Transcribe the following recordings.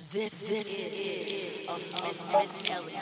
This, this is a Miss Ellie.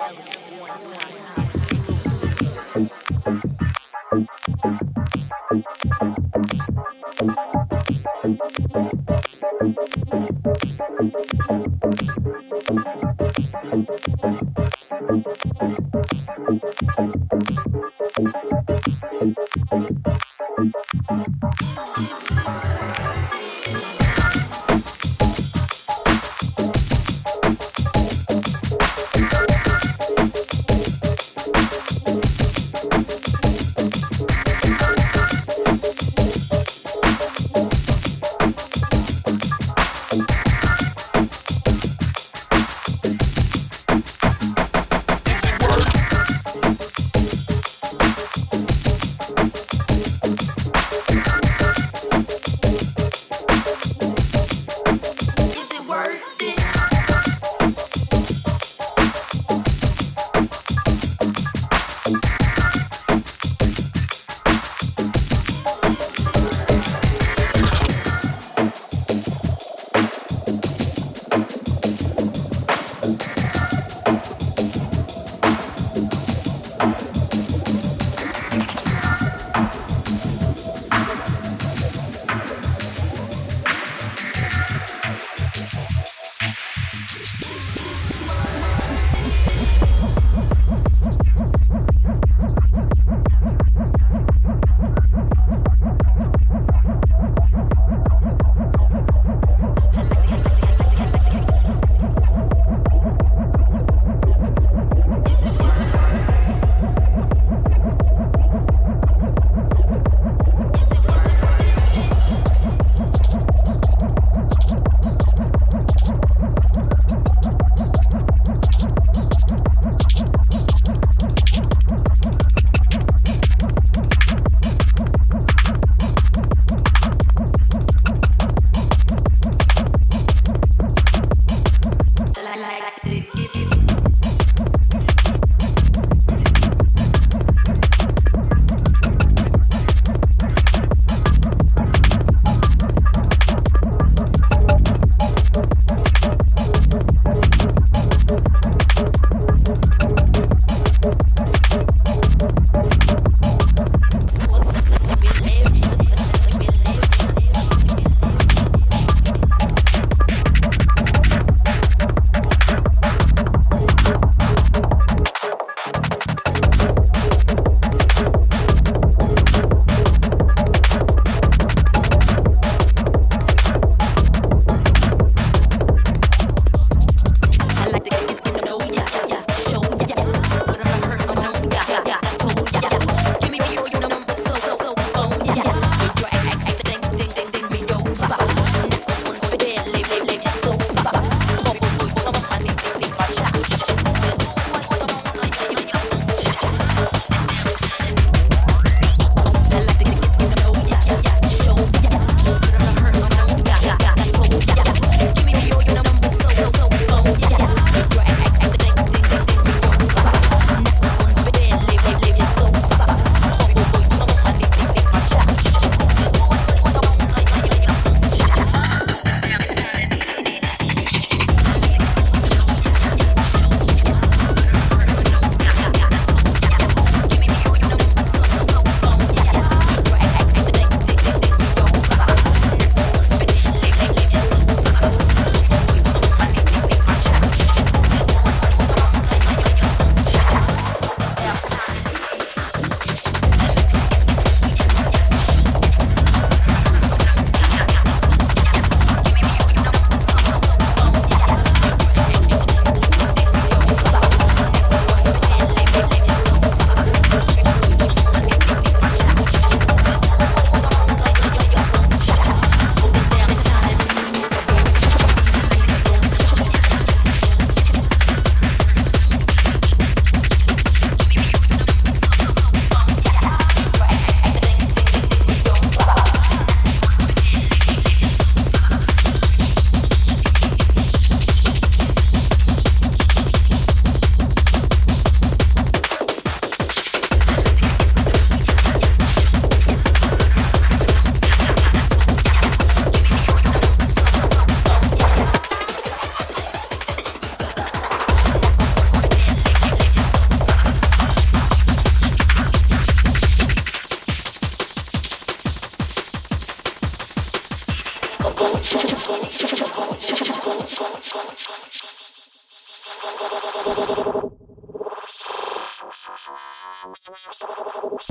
Thank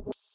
you.